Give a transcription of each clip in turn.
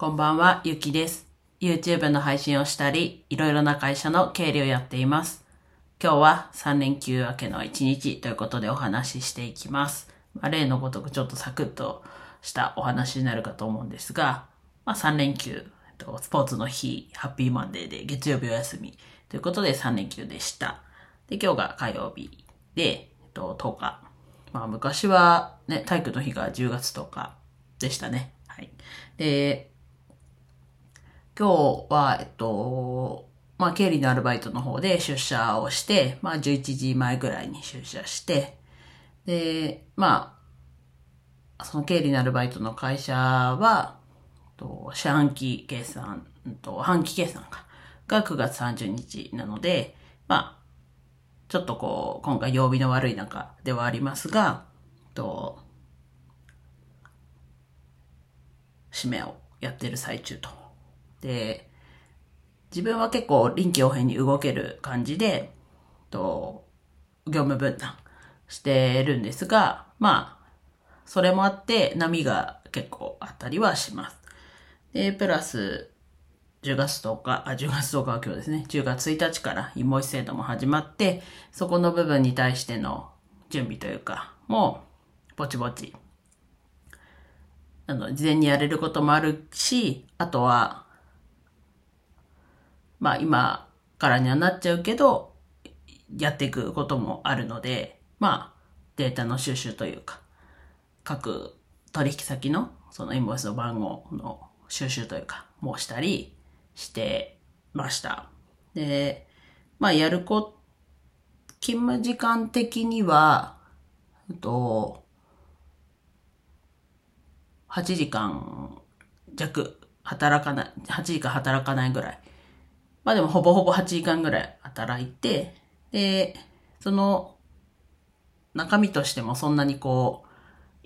こんばんは、ゆきです。YouTube の配信をしたり、いろいろな会社の経理をやっています。今日は3連休明けの1日ということでお話ししていきます。まあ、例のごとくちょっとサクッとしたお話になるかと思うんですが、まあ、3連休、スポーツの日、ハッピーマンデーで月曜日お休みということで3連休でした。で、今日が火曜日で、えっと、10日。まあ昔はね、体育の日が10月10日でしたね。はい。で、今日は、えっと、まあ経理のアルバイトの方で出社をして、まあ11時前ぐらいに出社して、で、まあ、その経理のアルバイトの会社は、と四半期計算、と半期計算か、が9月30日なので、まあ、ちょっとこう、今回曜日の悪い中ではありますが、と、締めをやってる最中と。で、自分は結構臨機応変に動ける感じで、と、業務分担してるんですが、まあ、それもあって波が結構あったりはします。で、プラス、10月10日、あ、10月10日は今日ですね。10月1日からインボイス制度も始まって、そこの部分に対しての準備というか、もう、ぼちぼち、あの、事前にやれることもあるし、あとは、まあ今からにはなっちゃうけど、やっていくこともあるので、まあ、データの収集というか、各取引先のそのインボイスの番号の収集というか、もうしたりしてました。で、まあやるこ、勤務時間的には、えっと、8時間弱働かない、8時間働かないぐらい。まあでもほぼほぼ8時間ぐらい働いて、で、その中身としてもそんなにこ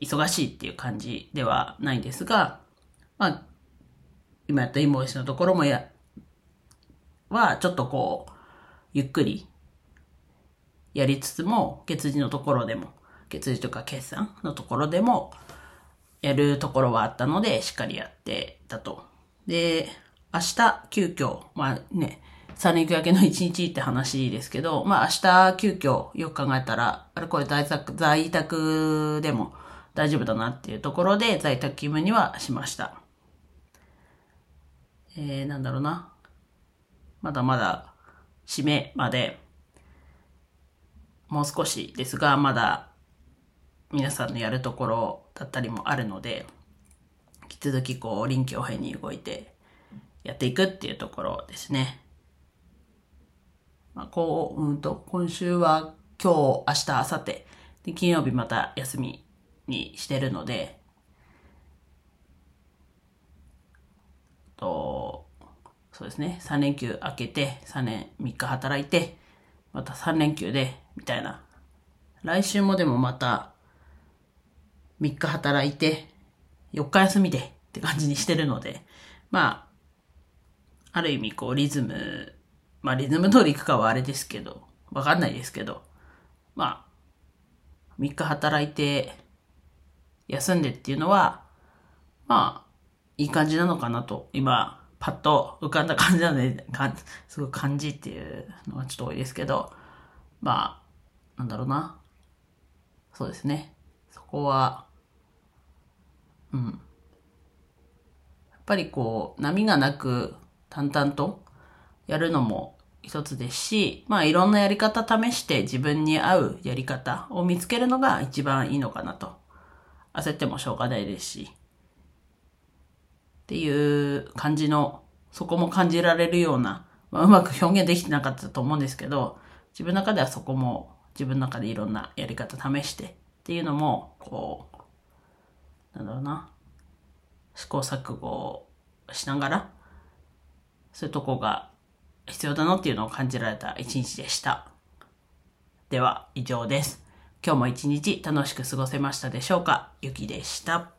う、忙しいっていう感じではないんですが、まあ、今やったインボイスのところもや、はちょっとこう、ゆっくりやりつつも、月次のところでも、月次とか決算のところでも、やるところはあったので、しっかりやってたと。で、明日、急遽、まあね、3連休明けの1日って話ですけど、まあ明日、急遽、よく考えたら、あれこれ在宅、在宅でも大丈夫だなっていうところで、在宅勤務にはしました。えー、なんだろうな。まだまだ、締めまで、もう少しですが、まだ、皆さんのやるところだったりもあるので、引き続きこう、臨機応変に動いてやっていくっていうところですね。まあ、こう、うんと、今週は今日、明日、明後日、で金曜日また休みにしてるので、と、そうですね、3連休明けて、3年3日働いて、また3連休で、みたいな。来週もでもまた、3日働いて、4日休みでって感じにしてるので、まあ、ある意味こうリズム、まあリズム通り行くかはあれですけど、わかんないですけど、まあ、3日働いて、休んでっていうのは、まあ、いい感じなのかなと、今、パッと浮かんだ感じなので、かすごい感じっていうのはちょっと多いですけど、まあ、なんだろうな。そうですね。そこは、うん。やっぱりこう、波がなく淡々とやるのも一つですし、まあいろんなやり方試して自分に合うやり方を見つけるのが一番いいのかなと。焦ってもしょうがないですし。っていう感じの、そこも感じられるような、まあ、うまく表現できてなかったと思うんですけど、自分の中ではそこも自分の中でいろんなやり方試してっていうのも、こう、なんだろうな、試行錯誤しながら、そういうとこが必要だなっていうのを感じられた一日でした。では、以上です。今日も一日楽しく過ごせましたでしょうか？ゆきでした。